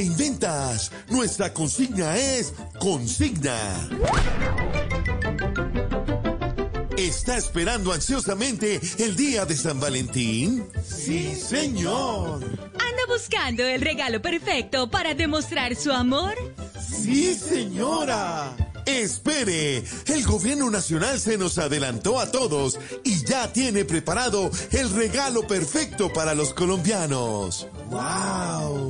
Teleinventas. Nuestra consigna es consigna. ¿Está esperando ansiosamente el día de San Valentín? Sí, señor. ¿Anda buscando el regalo perfecto para demostrar su amor? Sí, señora. Espere, el gobierno nacional se nos adelantó a todos y ya tiene preparado el regalo perfecto para los colombianos. ¡Wow!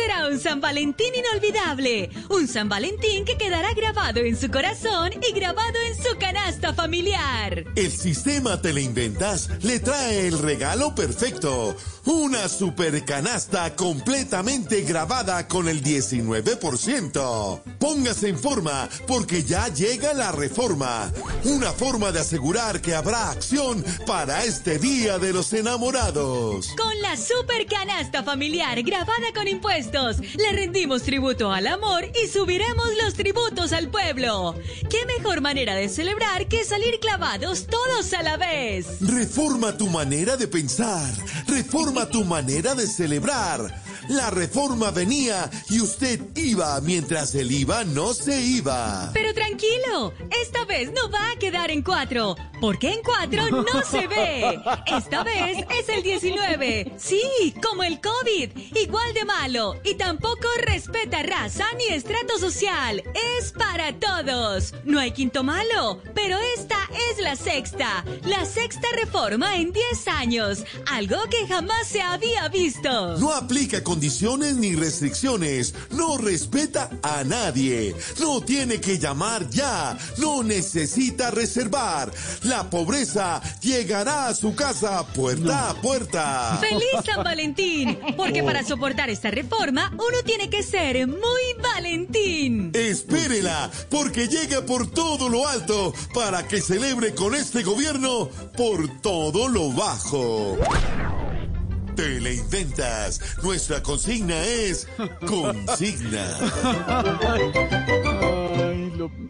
Será un San Valentín inolvidable. Un San Valentín que quedará grabado en su corazón y grabado en su canasta familiar. El sistema Teleinventas le trae el regalo perfecto. Una super canasta completamente grabada con el 19%. Póngase en forma porque ya llega la reforma. Una forma de asegurar que habrá acción para este Día de los Enamorados. Con la super canasta familiar grabada con impuestos, le rendimos tributo al amor y subiremos los tributos al pueblo. ¿Qué mejor manera de celebrar que salir clavados todos a la vez? Reforma tu manera de pensar. Reforma tu manera de celebrar. La reforma venía y usted iba mientras el IVA no se iba. Pero tranquilo, esta vez no va a quedar en cuatro, porque en cuatro no se ve. Esta vez es el 19. Sí, como el COVID, igual de malo y tampoco respeta raza ni estrato social. Es para todos. No hay quinto malo, pero esta es la sexta. La sexta reforma en 10 años, algo que jamás se había visto. No aplica condiciones ni restricciones. No respeta a nadie. No tiene que llamar ya. No necesita reservar. La pobreza llegará a su casa puerta a puerta. ¡Feliz San Valentín! Porque para soportar esta reforma, uno tiene que ser muy Valentín. Espérela, porque llega por todo lo alto para que celebre con este gobierno por todo lo bajo. Teleinventas. Nuestra consigna es consigna.